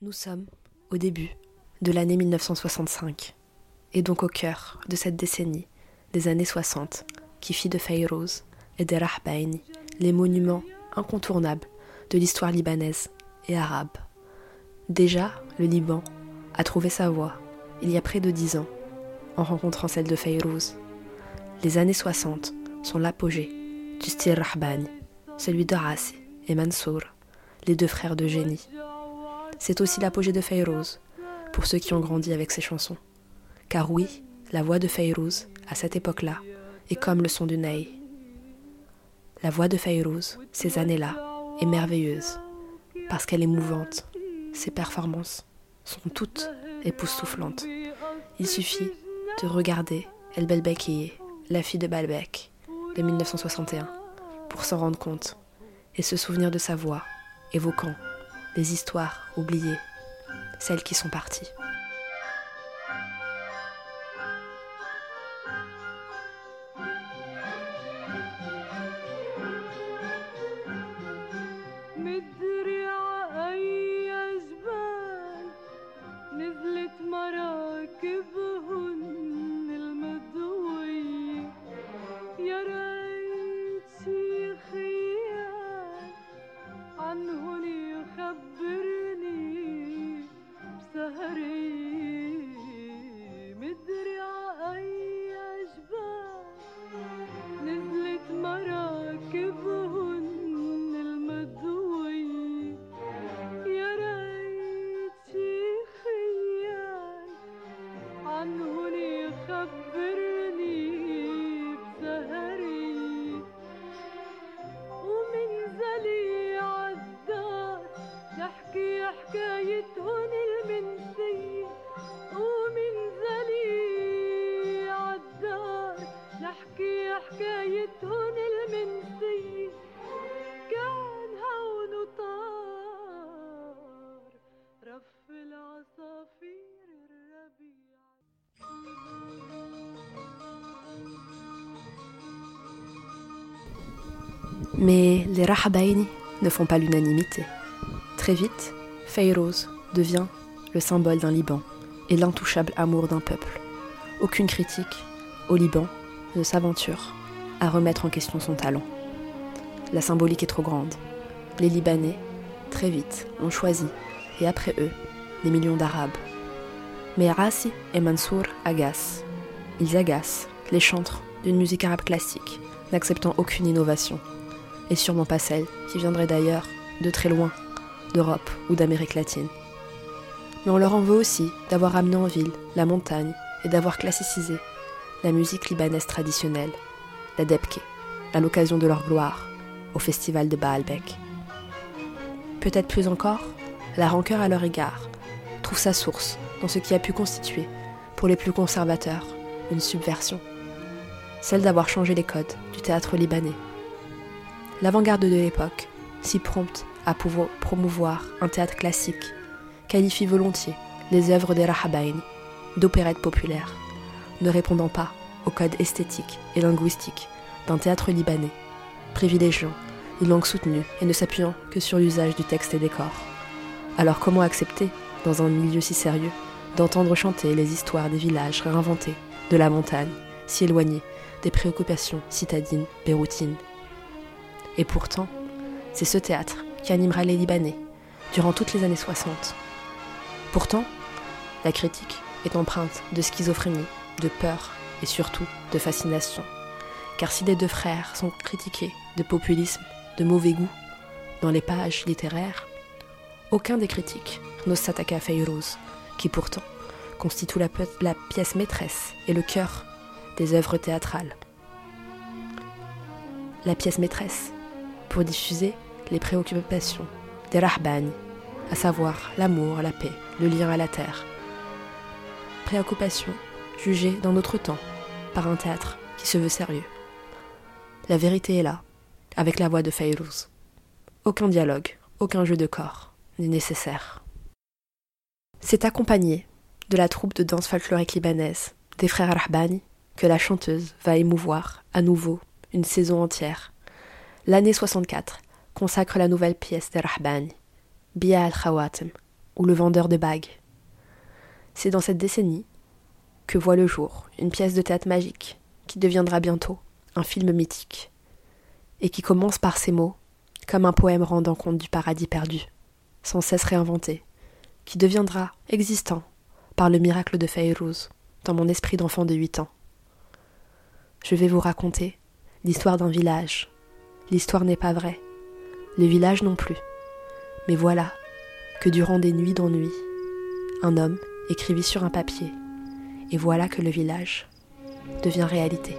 Nous sommes au début de l'année 1965, et donc au cœur de cette décennie des années 60 qui fit de Fayrouz et des Rahbaini les monuments incontournables de l'histoire libanaise et arabe. Déjà, le Liban a trouvé sa voie il y a près de dix ans en rencontrant celle de Fayrouz. Les années 60 sont l'apogée du style Rahbani, celui de Rassi et Mansour, les deux frères de génie. C'est aussi l'apogée de Fayrouz, pour ceux qui ont grandi avec ses chansons. Car oui, la voix de Fayrouz, à cette époque-là, est comme le son du ney. La voix de Fayrouz, ces années-là, est merveilleuse, parce qu'elle est mouvante. Ses performances sont toutes époustouflantes. Il suffit de regarder El Belbekiye, la fille de Balbec, de 1961, pour s'en rendre compte et se souvenir de sa voix, évoquant les histoires oubliées, celles qui sont parties. Mais les Rahabaini ne font pas l'unanimité. Très vite, Fayrouz devient le symbole d'un Liban et l'intouchable amour d'un peuple. Aucune critique au Liban ne s'aventure à remettre en question son talent. La symbolique est trop grande. Les Libanais, très vite, ont choisi, et après eux, les millions d'Arabes. Mais Rassi et Mansour agacent. Ils agacent les chantres d'une musique arabe classique, n'acceptant aucune innovation, et sûrement pas celle qui viendrait d'ailleurs, de très loin, d'Europe ou d'Amérique latine. Mais on leur en veut aussi d'avoir amené en ville la montagne et d'avoir classicisé la musique libanaise traditionnelle, la debke, à l'occasion de leur gloire, au festival de Baalbek. Peut-être plus encore, la rancœur à leur égard trouve sa source dans ce qui a pu constituer, pour les plus conservateurs, une subversion, celle d'avoir changé les codes du théâtre libanais. L'avant-garde de l'époque, si prompte à pouvoir promouvoir un théâtre classique, qualifie volontiers les œuvres des Rahabain d'opérettes populaires, ne répondant pas au code esthétique et linguistique d'un théâtre libanais, privilégiant une langue soutenue et ne s'appuyant que sur l'usage du texte et des corps. Alors comment accepter, dans un milieu si sérieux, d'entendre chanter les histoires des villages réinventés, de la montagne, si éloignée des préoccupations citadines, béroutines? Et pourtant, c'est ce théâtre qui animera les Libanais durant toutes les années 60. Pourtant, la critique est empreinte de schizophrénie, de peur et surtout de fascination. Car si les deux frères sont critiqués de populisme, de mauvais goût dans les pages littéraires, aucun des critiques n'ose s'attaquer à Fayrouz, qui pourtant constitue la, pièce maîtresse et le cœur des œuvres théâtrales. La pièce maîtresse pour diffuser les préoccupations des Rahbani, à savoir l'amour, la paix, le lien à la terre. Préoccupations jugées dans notre temps par un théâtre qui se veut sérieux. La vérité est là, avec la voix de Fayrouz. Aucun dialogue, aucun jeu de corps nécessaire. C'est accompagné de la troupe de danse folklorique libanaise des frères Rahbani que la chanteuse va émouvoir à nouveau une saison entière. L'année 64 consacre la nouvelle pièce de Rahbani, Bia al-Khawatim, ou le vendeur de bagues. C'est dans cette décennie que voit le jour une pièce de théâtre magique qui deviendra bientôt un film mythique et qui commence par ces mots comme un poème rendant compte du paradis perdu, sans cesse réinventé, qui deviendra existant par le miracle de Fayrouz dans mon esprit d'enfant de huit ans. Je vais vous raconter l'histoire d'un village. L'histoire n'est pas vraie, le village non plus. Mais voilà que durant des nuits d'ennui, un homme écrivit sur un papier, et voilà que le village devient réalité.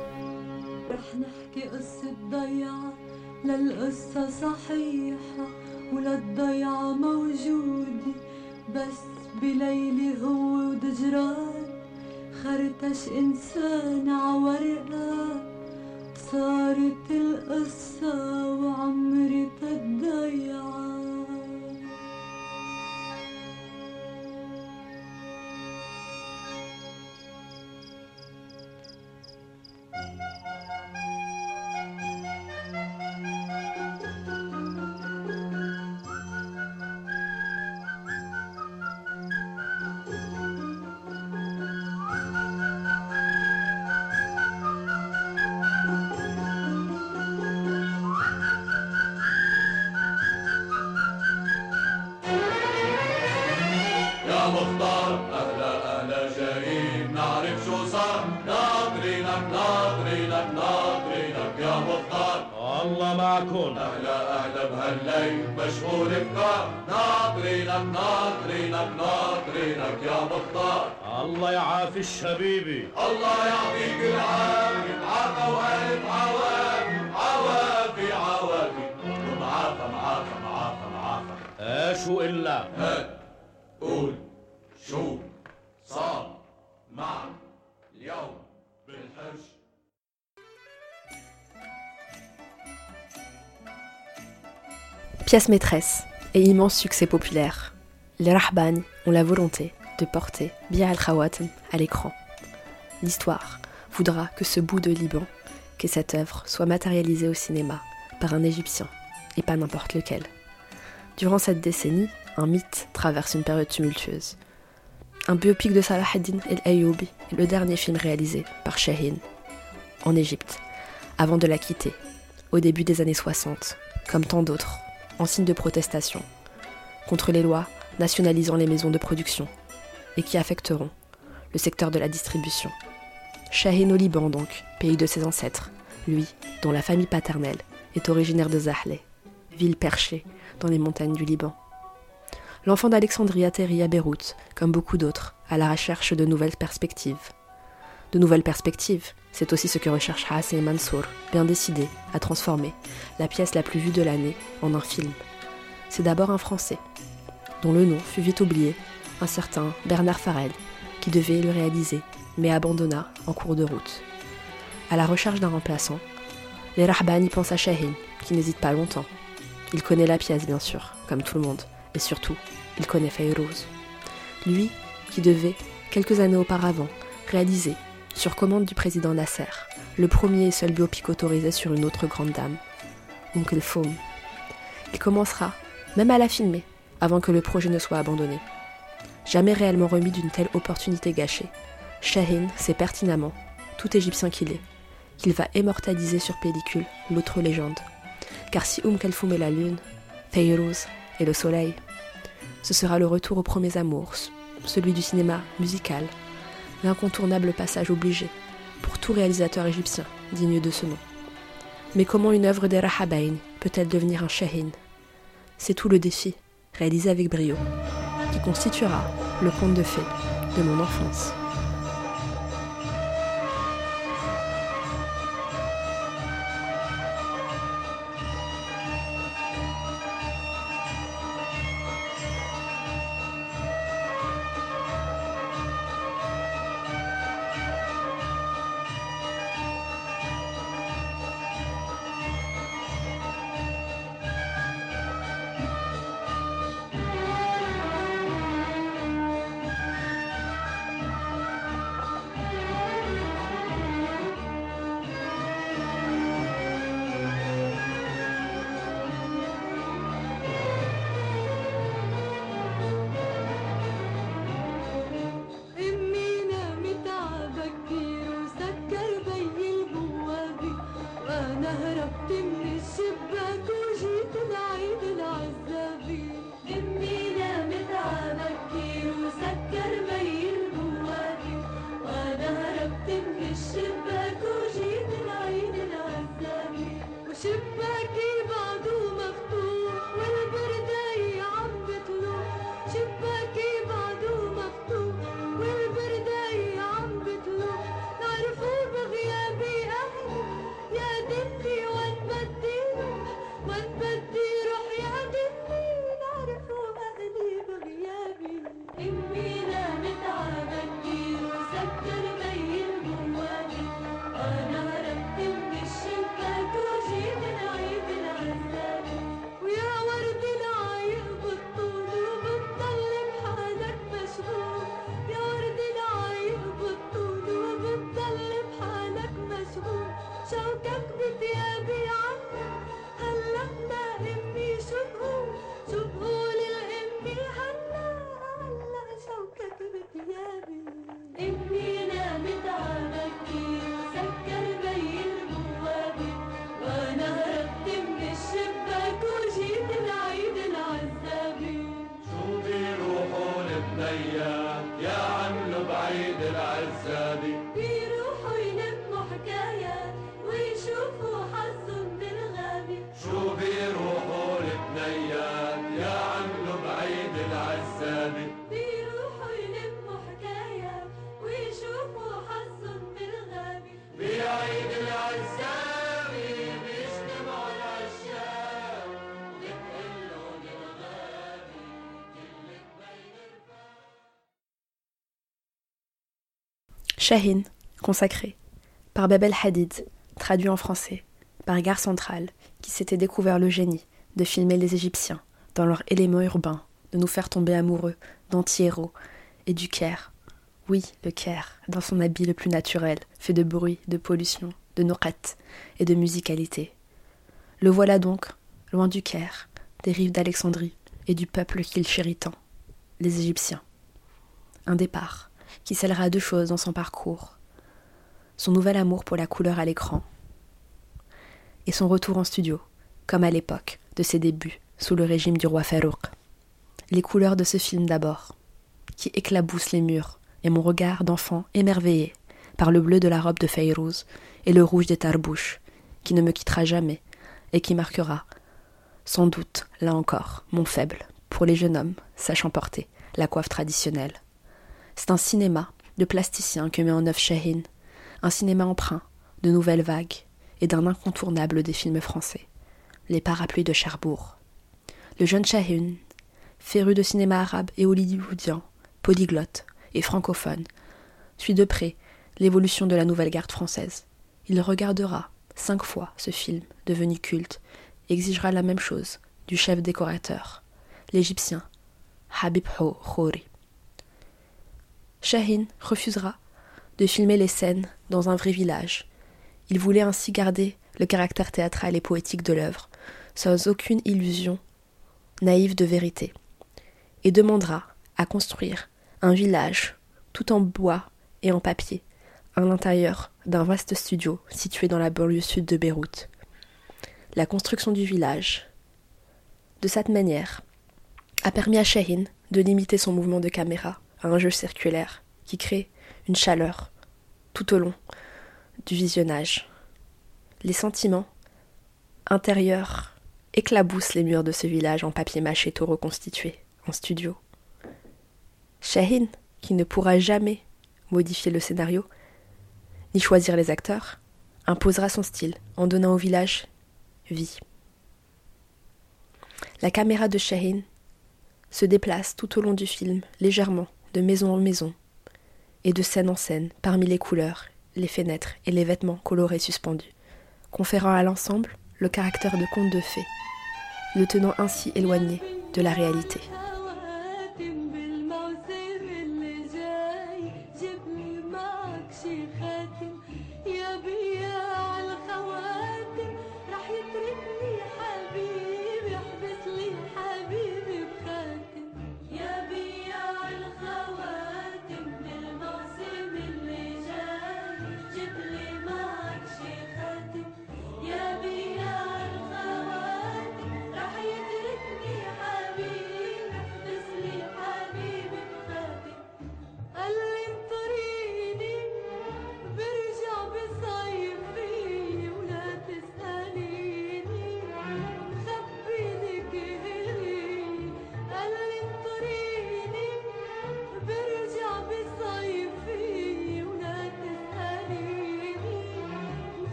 ولا الضيعة موجودة بس بليلي هو ودجران. خرتش إنسان عورقة صارت القصة وعمري الضيعه وعمري تضيعت معكم. أهلا أهلا بهالليل. مشغول بكار. ناطرينك ناطرينك ناطرينك يا مختار. الله يعافي الشبيبي الله يعطيك العافية. عافى وألف عوافي عوافي عوافي معافى معافى معافى معافى إيش إلا؟ هات قول. شو صار معك اليوم بالحرش Pièce maîtresse et immense succès populaire. Les Rahban ont la volonté de porter Bia al-Khawatem à l'écran. L'histoire voudra que ce bout de Liban, que cette œuvre soit matérialisée au cinéma par un Égyptien et pas n'importe lequel. Durant cette décennie, un mythe traverse une période tumultueuse. un biopic de Salah ad-Din el-Ayyoubi est le dernier film réalisé par Shahin en Égypte, avant de la quitter, au début des années 60, comme tant d'autres en signe de protestation contre les lois nationalisant les maisons de production et qui affecteront le secteur de la distribution. Shahin au Liban donc, pays de ses ancêtres, lui dont la famille paternelle est originaire de Zahle, ville perchée dans les montagnes du Liban. L'enfant d'Alexandrie atterrit à Beyrouth, comme beaucoup d'autres, à la recherche de nouvelles perspectives. De nouvelles perspectives, c'est aussi ce que recherche Hassan Mansour, bien décidé à transformer la pièce la plus vue de l'année en un film. C'est d'abord un Français, dont le nom fut vite oublié, un certain Bernard Farel, qui devait le réaliser, mais abandonna en cours de route. À la recherche d'un remplaçant, les Rahban y pensent à Shahin, qui n'hésite pas longtemps. Il connaît la pièce, bien sûr, comme tout le monde, et surtout, il connaît Fayrouz. Lui, qui devait, quelques années auparavant, réaliser sur commande du président Nasser, le premier et seul biopic autorisé sur une autre grande dame, Oncle Foam. Il commencera même à la filmer avant que le projet ne soit abandonné. Jamais réellement remis d'une telle opportunité gâchée, Shahin sait pertinemment, tout égyptien qu'il est, qu'il va immortaliser sur pellicule l'autre légende. Car si Oum Kalfoum est la lune, Fayrouz est le soleil, ce sera le retour aux premiers amours, celui du cinéma musical, l'incontournable passage obligé pour tout réalisateur égyptien digne de ce nom. Mais comment une œuvre des Rahabain peut-elle devenir un Shahin C'est tout le défi, réalisé avec brio, qui constituera le conte de fées de mon enfance. يا عم بعيد العزابي Shahin, consacré, par Babel Hadid, traduit en français, par Gare Centrale, qui s'était découvert le génie de filmer les Égyptiens dans leur élément urbain, de nous faire tomber amoureux d'anti-héros et du Caire. Oui, le Caire, dans son habit le plus naturel, fait de bruit, de pollution, de noquettes et de musicalité. Le voilà donc, loin du Caire, des rives d'Alexandrie et du peuple qu'il chérit tant, les Égyptiens. Un départ qui scellera deux choses dans son parcours son nouvel amour pour la couleur à l'écran et son retour en studio, comme à l'époque de ses débuts sous le régime du roi Farouk. Les couleurs de ce film d'abord, qui éclaboussent les murs, et mon regard d'enfant émerveillé par le bleu de la robe de Feyrouz et le rouge des tarbouches, qui ne me quittera jamais et qui marquera, sans doute, là encore, mon faible pour les jeunes hommes sachant porter la coiffe traditionnelle. C'est un cinéma de plasticien que met en œuvre Shahin, un cinéma emprunt de nouvelles vagues et d'un incontournable des films français, les parapluies de Cherbourg. Le jeune Shahin, féru de cinéma arabe et hollywoodien, polyglotte et francophone, suit de près l'évolution de la nouvelle garde française. Il regardera cinq fois ce film devenu culte exigera la même chose du chef décorateur, l'Égyptien Habib Khouri. Shahin refusera de filmer les scènes dans un vrai village. Il voulait ainsi garder le caractère théâtral et poétique de l'œuvre, sans aucune illusion naïve de vérité, et demandera à construire un village tout en bois et en papier, à l'intérieur d'un vaste studio situé dans la banlieue sud de Beyrouth. La construction du village, de cette manière, a permis à Shahin de limiter son mouvement de caméra à un jeu circulaire qui crée une chaleur tout au long du visionnage. Les sentiments intérieurs éclaboussent les murs de ce village en papier mâché tout reconstitué, en studio. Shahin, qui ne pourra jamais modifier le scénario, ni choisir les acteurs, imposera son style en donnant au village vie. La caméra de Shahin se déplace tout au long du film, légèrement, de maison en maison, et de scène en scène, parmi les couleurs, les fenêtres et les vêtements colorés suspendus, conférant à l'ensemble le caractère de conte de fées, le tenant ainsi éloigné de la réalité.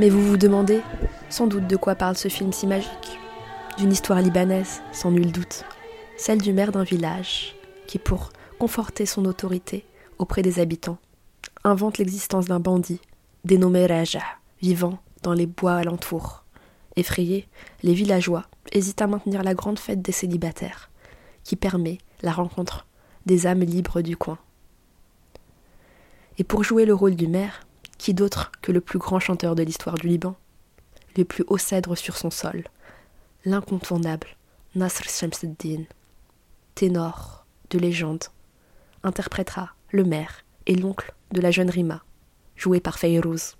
Mais vous vous demandez sans doute de quoi parle ce film si magique d'une histoire libanaise, sans nul doute, celle du maire d'un village qui, pour conforter son autorité auprès des habitants, invente l'existence d'un bandit dénommé Raja, vivant dans les bois alentours. Effrayés, les villageois hésitent à maintenir la grande fête des célibataires, qui permet la rencontre des âmes libres du coin. Et pour jouer le rôle du maire, qui d'autre que le plus grand chanteur de l'histoire du Liban, le plus haut cèdre sur son sol, l'incontournable Nasr Shamsuddin, ténor de légende, interprétera le maire et l'oncle de la jeune Rima, joué par Feyrouz.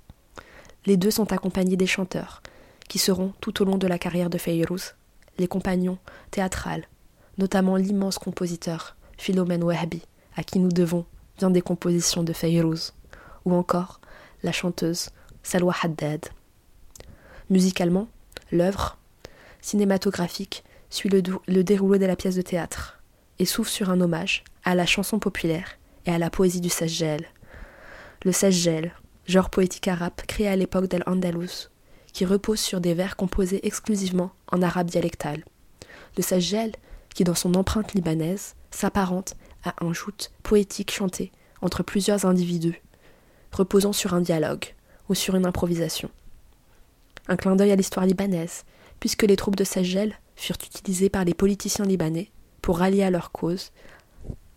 Les deux sont accompagnés des chanteurs, qui seront tout au long de la carrière de Feyrouz les compagnons théâtrales, notamment l'immense compositeur Philomène Wahbi, à qui nous devons bien des compositions de Feyrouz, ou encore la chanteuse Salwa Haddad. Musicalement, l'œuvre cinématographique suit le, déroulé de la pièce de théâtre et s'ouvre sur un hommage à la chanson populaire et à la poésie du Sajjel. Le Sajjel, genre poétique arabe créé à l'époque d'Al-Andalus, qui repose sur des vers composés exclusivement en arabe dialectal. Le Sajjel, qui dans son empreinte libanaise s'apparente à un joute poétique chanté entre plusieurs individus, reposant sur un dialogue ou sur une improvisation. Un clin d'œil à l'histoire libanaise, puisque les troupes de Sajjel furent utilisées par les politiciens libanais pour rallier à leur cause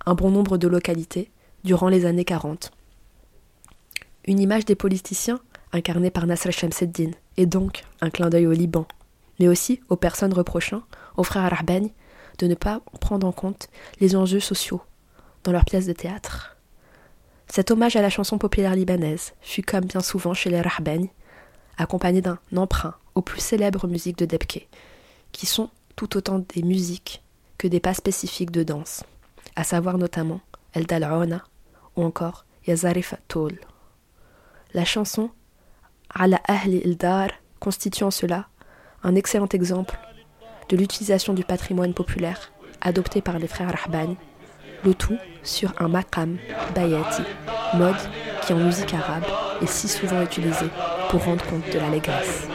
un bon nombre de localités durant les années 40. Une image des politiciens incarnée par Nasr Shamseddin, et donc un clin d'œil au Liban, mais aussi aux personnes reprochant aux frères Rahbani de ne pas prendre en compte les enjeux sociaux dans leurs pièces de théâtre. Cet hommage à la chanson populaire libanaise fut, comme bien souvent chez les Rahbani, accompagné d'un emprunt aux plus célèbres musiques de Debke, qui sont tout autant des musiques que des pas spécifiques de danse, à savoir notamment El Dal'ona ou encore Yazarif Tol. La chanson Ala Ahli Ildar constitue en cela un excellent exemple de l'utilisation du patrimoine populaire adopté par les frères Rahbani, le tout sur un maqam bayati, mode qui en musique arabe est si souvent utilisé pour rendre compte de l'allégresse.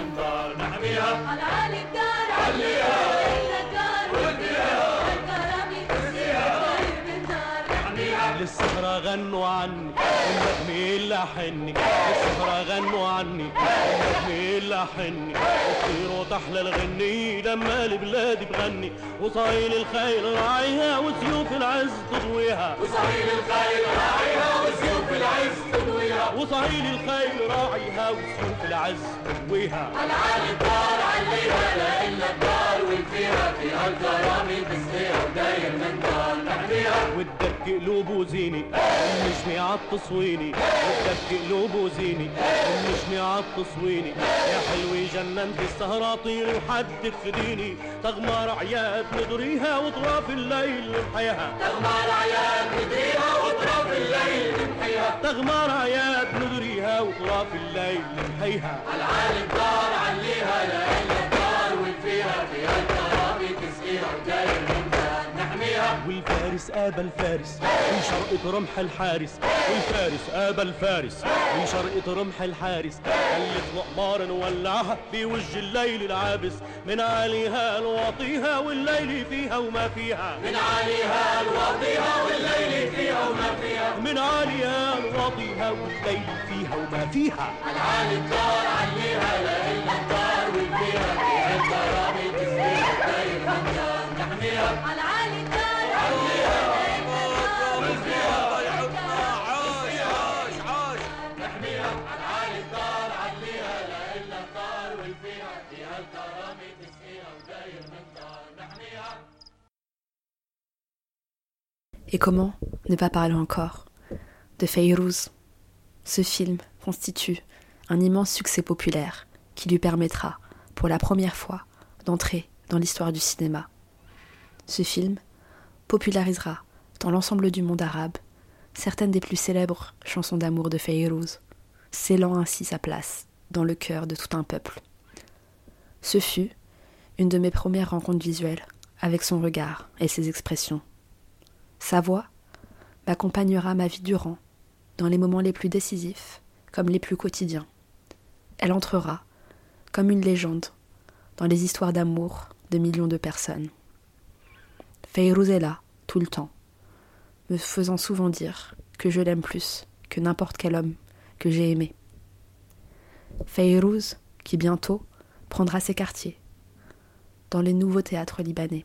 لحني للسهرة غنوا عني. النجمين لحني وطير وتحلى الغني. لما البلاد بغني وصايل الخيل راعيها وسيوف العز تضويها. وصايل الخيل راعيها وسيوف العز تضويها. وصايل الخيل راعيها وسيوف العز تضويها. العالي الدار عليها لا إلا الدار. والفيها فيها الكرامي تسقيها وداير من دار نحميها والدك قلوب وزيني النجمي عالتصويني والدك قلوب وزيني النجمي عالتصويني يا حلوي جننت السهرة طيري وحدك فديني تغمر عياد ندريها وطراف الليل نمحيها تغمر عياد ندريها وطراف الليل نمحيها تغمر عياد ندريها وطراف الليل نمحيها العالي الدار عليها لا والفارس ابى الفارس من شرقة رمح الحارس. والفارس ابى الفارس من شرقة رمح الحارس. خلت مقمار نولعها في وجه الليل العابس. من عليها الواطيها والليل فيها وما فيها. من عليها الواطيها والليل فيها وما فيها. من عليها الواطيها والليل فيها وما فيها. العالي الدار عليها لا الدار والفيها. Et comment ne pas parler encore de Feyrouz Ce film constitue un immense succès populaire qui lui permettra, pour la première fois, d'entrer dans l'histoire du cinéma. Ce film popularisera dans l'ensemble du monde arabe certaines des plus célèbres chansons d'amour de Feyrouz, scellant ainsi sa place dans le cœur de tout un peuple. Ce fut une de mes premières rencontres visuelles avec son regard et ses expressions. Sa voix m'accompagnera ma vie durant, dans les moments les plus décisifs comme les plus quotidiens. Elle entrera, comme une légende, dans les histoires d'amour de millions de personnes. Feyrouz est là, tout le temps, me faisant souvent dire que je l'aime plus que n'importe quel homme que j'ai aimé. Feyrouz, qui bientôt prendra ses quartiers dans les nouveaux théâtres libanais,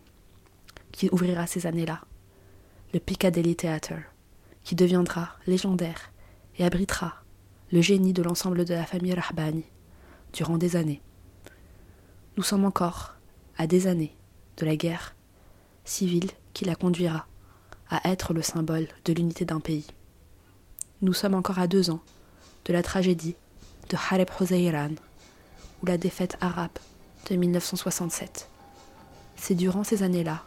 qui ouvrira ces années-là, le Piccadilly Theatre, qui deviendra légendaire et abritera le génie de l'ensemble de la famille Rahbani durant des années. Nous sommes encore à des années de la guerre civile qui la conduira à être le symbole de l'unité d'un pays. Nous sommes encore à deux ans de la tragédie de Hareb Hoseiran, ou la défaite arabe de 1967. C'est durant ces années-là,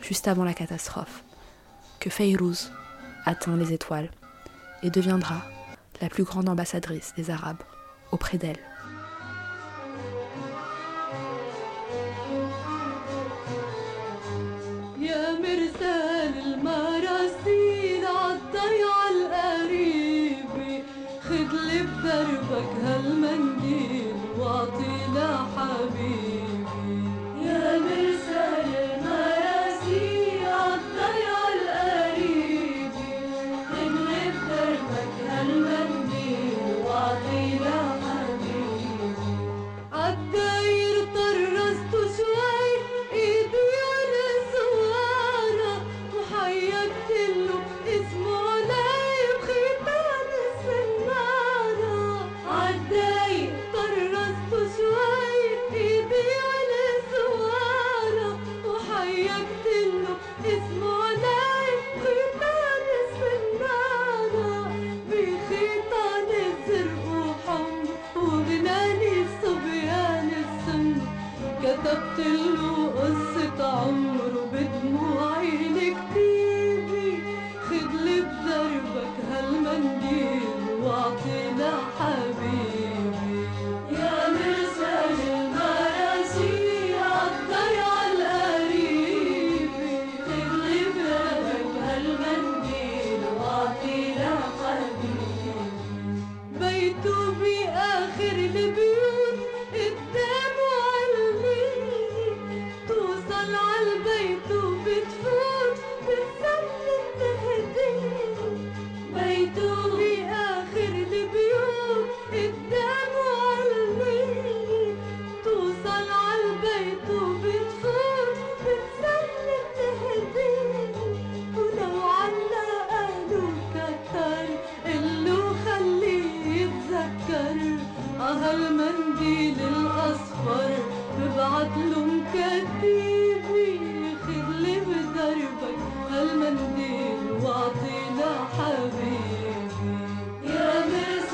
juste avant la catastrophe, que Feyrouz atteint les étoiles et deviendra la plus grande ambassadrice des Arabes auprès d'elle. عندي للأصفر ببعتله مكتبي خدلي بدربك هالمنديل واعطينا حبيبي. يا مرسي